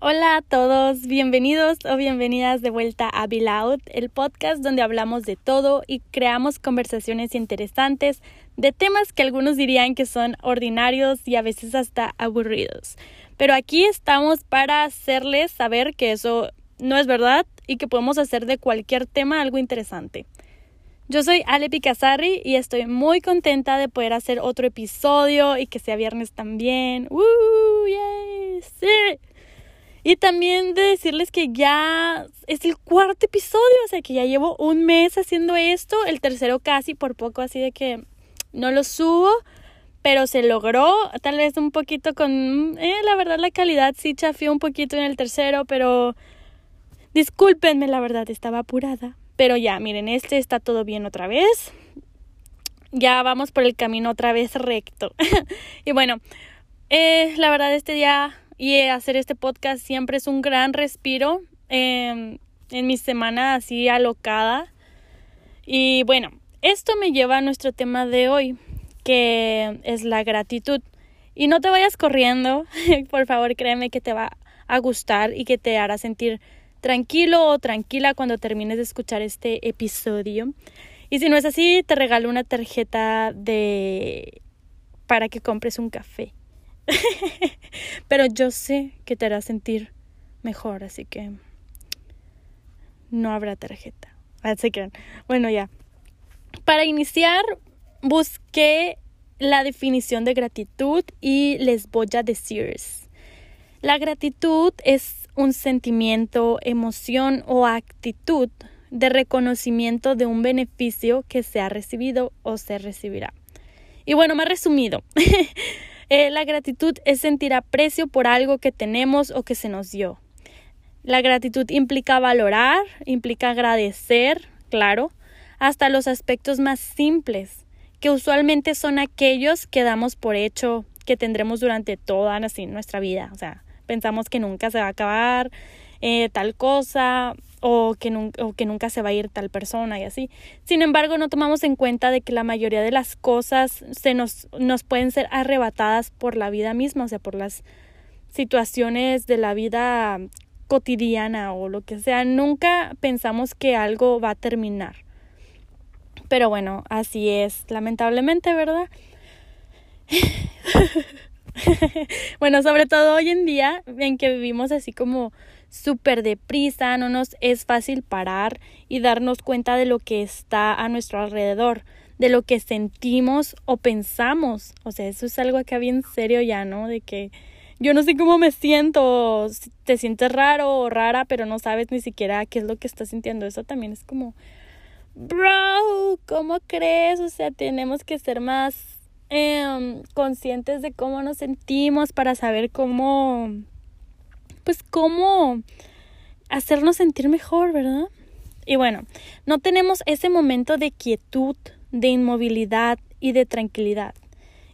Hola a todos, bienvenidos o bienvenidas de vuelta a Be Loud, el podcast donde hablamos de todo y creamos conversaciones interesantes de temas que algunos dirían que son ordinarios y a veces hasta aburridos. Pero aquí estamos para hacerles saber que eso no es verdad y que podemos hacer de cualquier tema algo interesante. Yo soy Ale Picasarri y estoy muy contenta de poder hacer otro episodio y que sea viernes también. ¡Woo! ¡Yay! ¡Sí! Y también de decirles que ya es el cuarto episodio, o sea que ya llevo un mes haciendo esto, el tercero casi por poco, así de que no lo subo, pero se logró, tal vez un poquito con, eh, la verdad la calidad sí chafió un poquito en el tercero, pero discúlpenme, la verdad estaba apurada. Pero ya, miren, este está todo bien otra vez. Ya vamos por el camino otra vez recto. y bueno, eh, la verdad este día y hacer este podcast siempre es un gran respiro em, en mi semana así alocada. Y bueno, esto me lleva a nuestro tema de hoy, que es la gratitud. Y no te vayas corriendo, por favor créeme que te va a gustar y que te hará sentir tranquilo o tranquila cuando termines de escuchar este episodio. Y si no es así, te regalo una tarjeta de para que compres un café. Pero yo sé que te hará sentir mejor, así que no habrá tarjeta. Así que, bueno, ya. Para iniciar, busqué la definición de gratitud y les voy a decir. La gratitud es un sentimiento, emoción o actitud de reconocimiento de un beneficio que se ha recibido o se recibirá. Y bueno, más resumido, eh, la gratitud es sentir aprecio por algo que tenemos o que se nos dio. La gratitud implica valorar, implica agradecer, claro, hasta los aspectos más simples, que usualmente son aquellos que damos por hecho que tendremos durante toda nuestra vida. O sea, pensamos que nunca se va a acabar eh, tal cosa o que, o que nunca se va a ir tal persona y así. Sin embargo, no tomamos en cuenta de que la mayoría de las cosas se nos, nos pueden ser arrebatadas por la vida misma, o sea, por las situaciones de la vida cotidiana o lo que sea. Nunca pensamos que algo va a terminar. Pero bueno, así es, lamentablemente, ¿verdad? bueno, sobre todo hoy en día, en que vivimos así como súper deprisa, no nos es fácil parar y darnos cuenta de lo que está a nuestro alrededor, de lo que sentimos o pensamos. O sea, eso es algo acá bien serio ya, ¿no? De que yo no sé cómo me siento, te sientes raro o rara, pero no sabes ni siquiera qué es lo que estás sintiendo. Eso también es como, bro, ¿cómo crees? O sea, tenemos que ser más Em, conscientes de cómo nos sentimos para saber cómo, pues cómo hacernos sentir mejor, ¿verdad? Y bueno, no tenemos ese momento de quietud, de inmovilidad y de tranquilidad.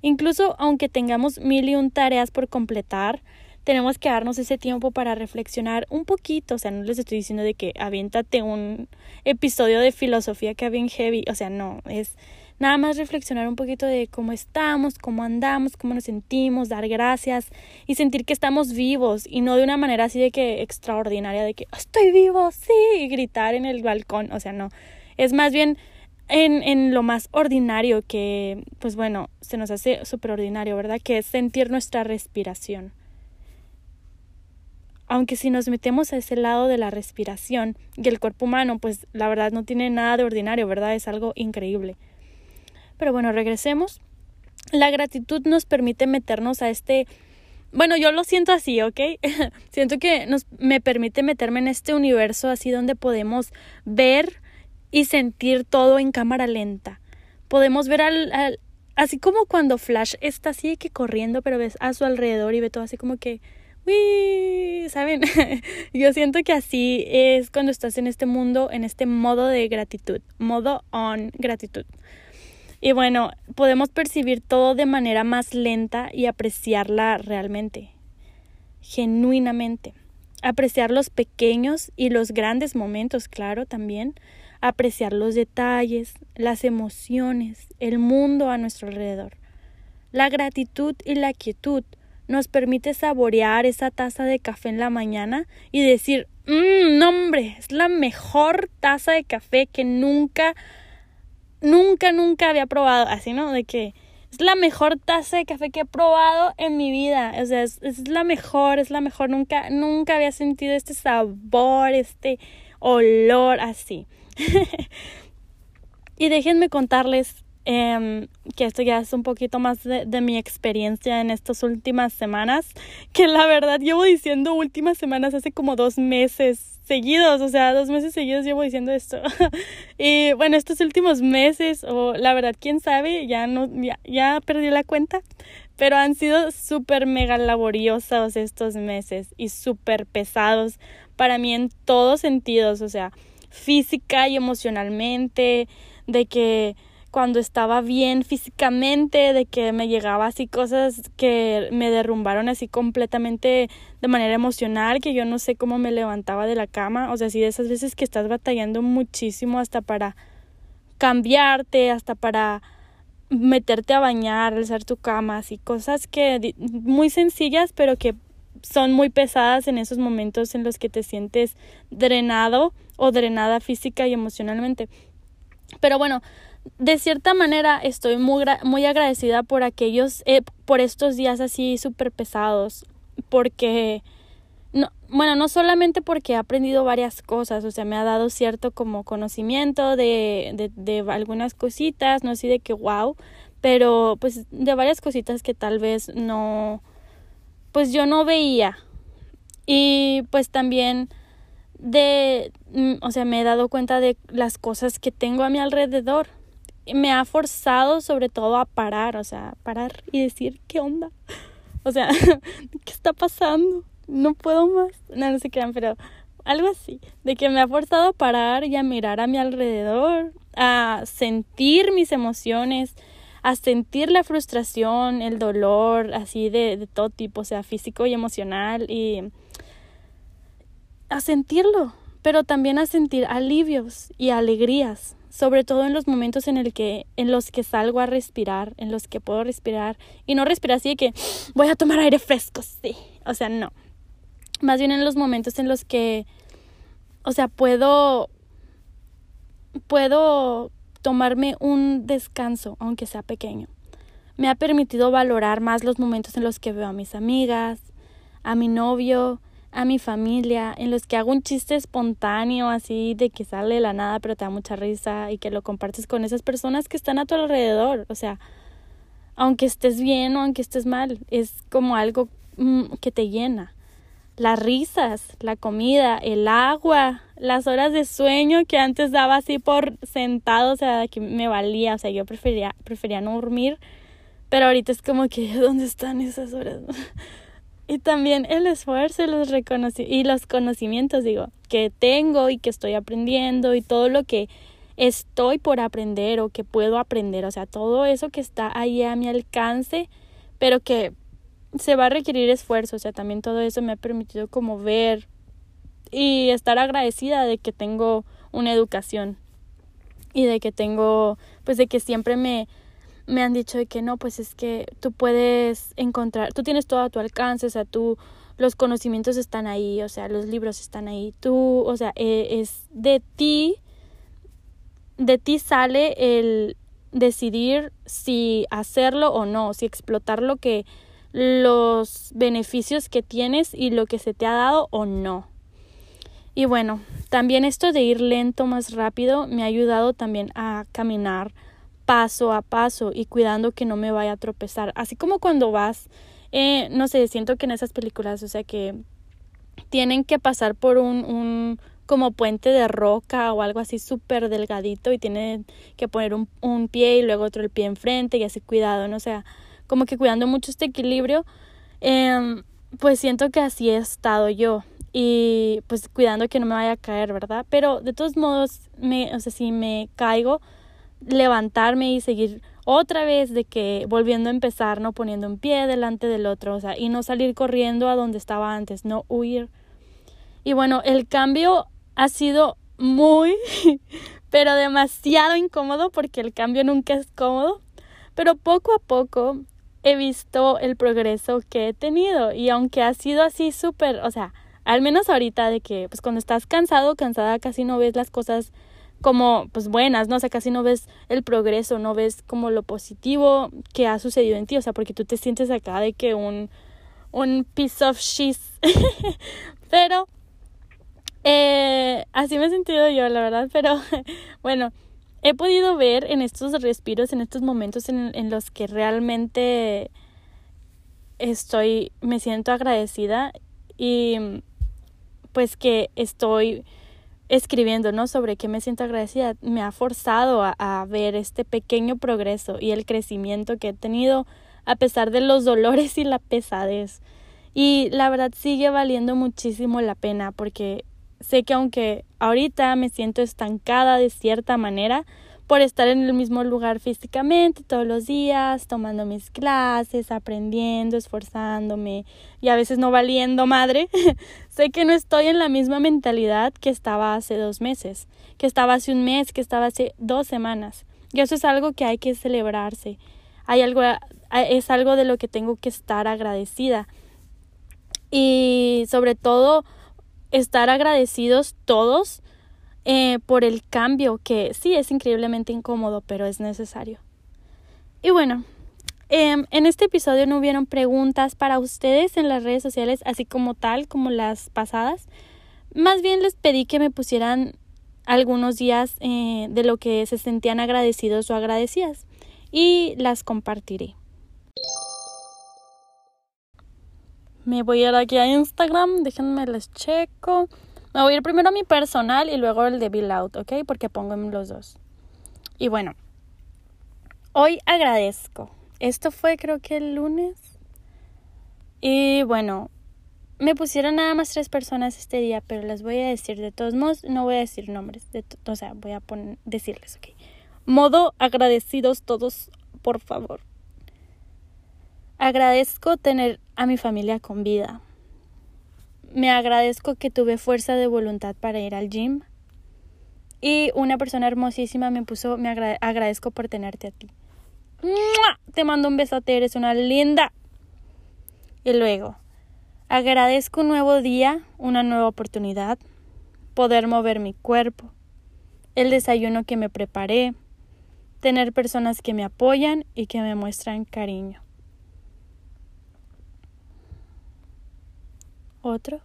Incluso aunque tengamos mil y un tareas por completar, tenemos que darnos ese tiempo para reflexionar un poquito. O sea, no les estoy diciendo de que aviéntate un episodio de filosofía que bien heavy. O sea, no, es Nada más reflexionar un poquito de cómo estamos, cómo andamos, cómo nos sentimos, dar gracias y sentir que estamos vivos y no de una manera así de que extraordinaria, de que estoy vivo, sí, y gritar en el balcón, o sea, no. Es más bien en, en lo más ordinario que, pues bueno, se nos hace súper ordinario, ¿verdad? Que es sentir nuestra respiración aunque si nos metemos a ese lado de la respiración y el cuerpo humano, pues la verdad no tiene nada de ordinario, ¿verdad? Es algo increíble. Pero bueno, regresemos. La gratitud nos permite meternos a este bueno, yo lo siento así, ¿ok? siento que nos, me permite meterme en este universo así donde podemos ver y sentir todo en cámara lenta. Podemos ver al, así como cuando Flash está así que corriendo, pero ves a su alrededor y ve todo así como que, uy, ¿saben? yo siento que así es cuando estás en este mundo, en este modo de gratitud, modo on gratitud. Y bueno, podemos percibir todo de manera más lenta y apreciarla realmente, genuinamente. Apreciar los pequeños y los grandes momentos, claro, también. Apreciar los detalles, las emociones, el mundo a nuestro alrededor. La gratitud y la quietud nos permite saborear esa taza de café en la mañana y decir, mmm, no hombre, es la mejor taza de café que nunca, nunca, nunca había probado. Así, ¿no? De que es la mejor taza de café que he probado en mi vida. O sea, es, la mejor, es la mejor. Nunca, nunca había sentido este sabor, este olor así. y déjenme contarles eh, que esto ya es un poquito más de, de, mi experiencia en estas últimas semanas, que la verdad llevo diciendo últimas semanas hace como dos meses seguidos, o sea, dos meses seguidos llevo diciendo esto. y bueno, estos últimos meses, o la verdad, quién sabe, ya no, ya, ya perdí la cuenta, pero han sido súper mega laboriosos estos meses y súper pesados para mí en todos sentidos, o sea, física y emocionalmente, de que cuando estaba bien físicamente, de que me llegaba así cosas que me derrumbaron así completamente de manera emocional, que yo no sé cómo me levantaba de la cama, o sea, así de esas veces que estás batallando muchísimo hasta para cambiarte, hasta para meterte a bañar, alzar tu cama, así cosas que muy sencillas, pero que son muy pesadas en esos momentos en los que te sientes drenado o drenada física y emocionalmente. Pero bueno, de cierta manera estoy muy, muy agradecida por aquellos, eh, por estos días así súper pesados, porque, no, bueno, no solamente porque he aprendido varias cosas, o sea, me ha dado cierto como conocimiento de, de, de algunas cositas, no así de que wow, pero pues de varias cositas que tal vez no, pues yo no veía. Y pues también de, mm, o sea, me he dado cuenta de las cosas que tengo a mi alrededor me ha forzado sobre todo a parar, o sea, parar y decir, ¿qué onda? O sea, ¿qué está pasando? No puedo más. No, no se crean, pero algo así, de que me ha forzado a parar y a mirar a mi alrededor, a sentir mis emociones, a sentir la frustración, el dolor, así de, de todo tipo, o sea, físico y emocional, y a sentirlo, pero también a sentir alivios y alegrías sobre todo en los momentos en el que en los que salgo a respirar, en los que puedo respirar y no respirar así de que voy a tomar aire fresco, sí, o sea, no. Más bien en los momentos en los que o sea, puedo puedo tomarme un descanso, aunque sea pequeño. Me ha permitido valorar más los momentos en los que veo a mis amigas, a mi novio, a mi familia, en los que hago un chiste espontáneo así de que sale de la nada pero te da mucha risa y que lo compartes con esas personas que están a tu alrededor. O sea, aunque estés bien o aunque estés mal, es como algo mm, que te llena. Las risas, la comida, el agua, las horas de sueño que antes daba así por sentado, o sea, que me valía, o sea, yo prefería, prefería no dormir, pero ahorita es como que, ¿dónde están esas horas? y también el esfuerzo y los, y los conocimientos, digo, que tengo y que estoy aprendiendo y todo lo que estoy por aprender o que puedo aprender, o sea, todo eso que está ahí a mi alcance, pero que se va a requerir esfuerzo, o sea, también todo eso me ha permitido como ver y estar agradecida de que tengo una educación y de que tengo, pues de que siempre me, me han dicho de que no, pues es que tú puedes encontrar, tú tienes todo a tu alcance, o sea, tú, los conocimientos están ahí, o sea, los libros están ahí, tú, o sea, eh, es de ti, de ti sale el decidir si hacerlo o no, si explotar lo que, los beneficios que tienes y lo que se te ha dado o no. Y bueno, también esto de ir lento más rápido me ha ayudado también a caminar paso a paso y cuidando que no me vaya a tropezar. Así como cuando vas, eh, no sé, siento que en esas películas, o sea, que tienen que pasar por un, un como puente de roca o algo así súper delgadito y tienen que poner un, un pie y luego otro el pie enfrente y así cuidado, ¿no? O sea, como que cuidando mucho este equilibrio, eh, pues siento que así he estado yo y pues cuidando que no me vaya a caer, ¿verdad? Pero de todos modos, me, o sea, si me caigo, levantarme y seguir otra vez de que volviendo a empezar, no poniendo un pie delante del otro, o sea, y no salir corriendo a donde estaba antes, no huir. Y bueno, el cambio ha sido muy, pero demasiado incómodo porque el cambio nunca es cómodo, pero poco a poco he visto el progreso que he tenido y aunque ha sido así súper, o sea, al menos ahorita de que pues cuando estás cansado, cansada, casi no ves las cosas como pues buenas, ¿no? O sea, casi no ves el progreso, no ves como lo positivo que ha sucedido en ti, o sea, porque tú te sientes acá de que un un piece of shit. pero eh, así me he sentido yo, la verdad, pero bueno, he podido ver en estos respiros, en estos momentos en, en los que realmente estoy, me siento agradecida y pues que estoy escribiendo, ¿no? Sobre qué me siento agradecida, me ha forzado a, a, ver este pequeño progreso y el crecimiento que he tenido a pesar de los dolores y la pesadez. Y la verdad sigue valiendo muchísimo la pena porque sé que aunque ahorita me siento estancada de cierta manera, por estar en el mismo lugar físicamente todos los días, tomando mis clases, aprendiendo, esforzándome y a veces no valiendo madre, sé que no estoy en la misma mentalidad que estaba hace dos meses, que estaba hace un mes, que estaba hace dos semanas. Y eso es algo que hay que celebrarse. Hay algo, es algo de lo que tengo que estar agradecida. Y sobre todo, estar agradecidos todos eh, por el cambio que sí es increíblemente incómodo, pero es necesario. Y bueno, eh, en este episodio no hubieron preguntas para ustedes en las redes sociales, así como tal, como las pasadas. Más bien les pedí que me pusieran algunos días eh, de lo que se sentían agradecidos o agradecidas y las compartiré. Me voy a ir aquí a Instagram, déjenme les checo. Me voy a ir primero a mi personal y luego el de Bill Out, ¿ok? Porque pongo los dos. Y bueno, hoy agradezco. Esto fue creo que el lunes. Y bueno, me pusieron nada más tres personas este día, pero las voy a decir de todos modos. No voy a decir nombres, de o sea, voy a decirles, ¿ok? Modo agradecidos todos, por favor. Agradezco tener a mi familia con vida me agradezco que tuve fuerza de voluntad para ir al gym. Y una persona hermosísima me puso, me agradezco por tenerte a ti. Te mando un besote, eres una linda. Y luego, agradezco un nuevo día, una nueva oportunidad, poder mover mi cuerpo, el desayuno que me preparé, tener personas que me apoyan y que me muestran cariño. Otro.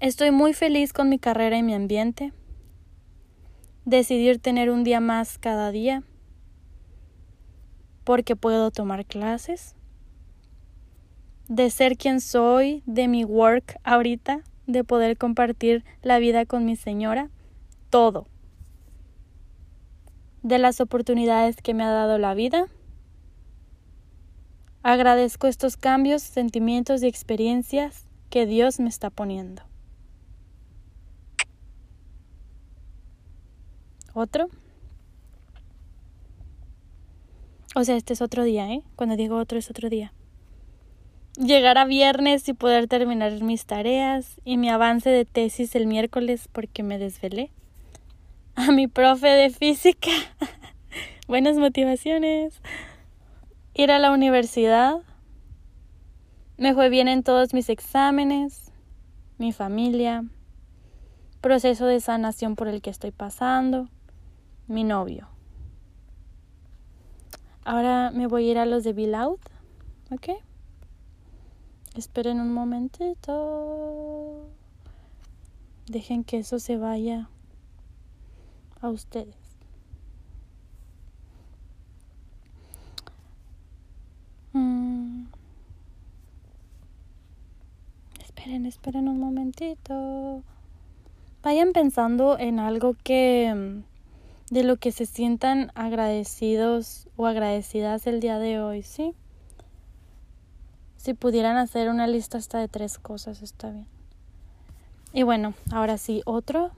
Estoy muy feliz con mi carrera y mi ambiente. Decidir tener un día más cada día. Porque puedo tomar clases. De ser quien soy, de mi work ahorita, de poder compartir la vida con mi señora. Todo. De las oportunidades que me ha dado la vida Agradezco estos cambios, sentimientos y experiencias que Dios me está poniendo. Otro. O sea, este es otro día, ¿eh? Cuando digo otro es otro día. Llegar a viernes y poder terminar mis tareas y mi avance de tesis el miércoles porque me desvelé. A mi profe de física. Buenas motivaciones ir a la universidad. Me fue bien en todos mis exámenes, mi familia, proceso de sanación por el que estoy pasando, mi novio. Ahora me voy a ir a los de Bill ¿ok? Esperen un momentito. Dejen que eso se vaya a ustedes. Esperen, esperen un momentito. Vayan pensando en algo que mm, de lo que se sientan agradecidos o agradecidas el día de hoy, ¿sí? Si pudieran hacer una lista hasta de tres cosas, está bien. Y bueno, ahora sí, otro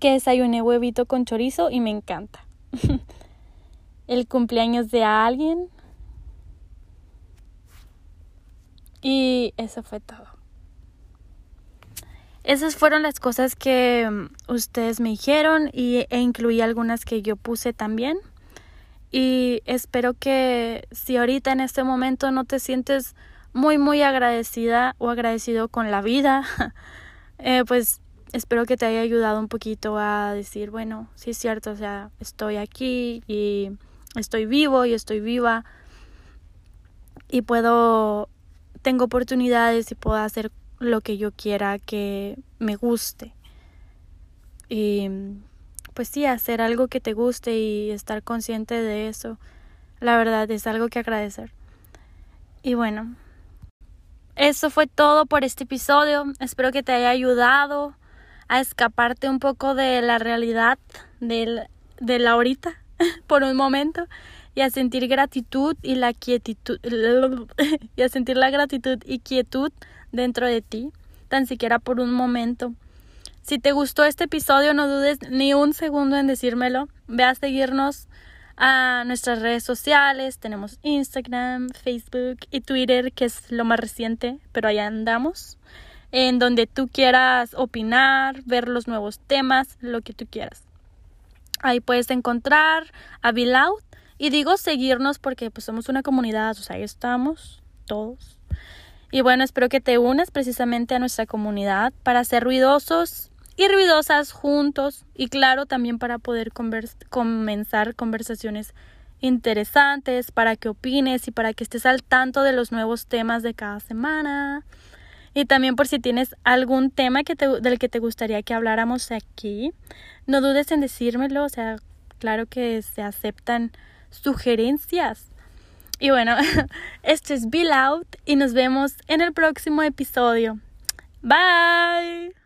que desayuné huevito con chorizo y me encanta. el cumpleaños de alguien Y eso fue todo. Esas fueron las cosas que mm, ustedes me dijeron y, e incluí algunas que yo puse también. Y espero que si ahorita en este momento no te sientes muy, muy agradecida o agradecido con la vida, eh, pues espero que te haya ayudado un poquito a decir, bueno, sí es cierto, o sea, estoy aquí y estoy vivo y estoy viva y puedo, tengo oportunidades y puedo hacer lo que yo quiera que me guste. Y pues sí, hacer algo que te guste y estar consciente de eso, la verdad es algo que agradecer. Y bueno, eso fue todo por este episodio. Espero que te haya ayudado a escaparte un poco de la realidad del, de la ahorita por un momento y a sentir gratitud y la quietud y a sentir la gratitud y quietud dentro de ti, tan siquiera por un momento. Si te gustó este episodio, no dudes ni un segundo en decírmelo. Ve a seguirnos a nuestras redes sociales. Tenemos Instagram, Facebook y Twitter, que es lo más reciente, pero allá andamos. En donde tú quieras opinar, ver los nuevos temas, lo que tú quieras. Ahí puedes encontrar a Be Loud. Y digo seguirnos porque pues somos una comunidad, o sea, ahí estamos todos. Y bueno, espero que te unas precisamente a nuestra comunidad para ser ruidosos y ruidosas juntos y claro también para poder comenzar conversaciones interesantes, para que opines y para que estés al tanto de los nuevos temas de cada semana. Y también por si tienes algún tema que del que te gustaría que habláramos aquí, no dudes en decírmelo, o sea, claro que se aceptan sugerencias. Y bueno, esto es Be Loud y nos vemos en el próximo episodio. Bye.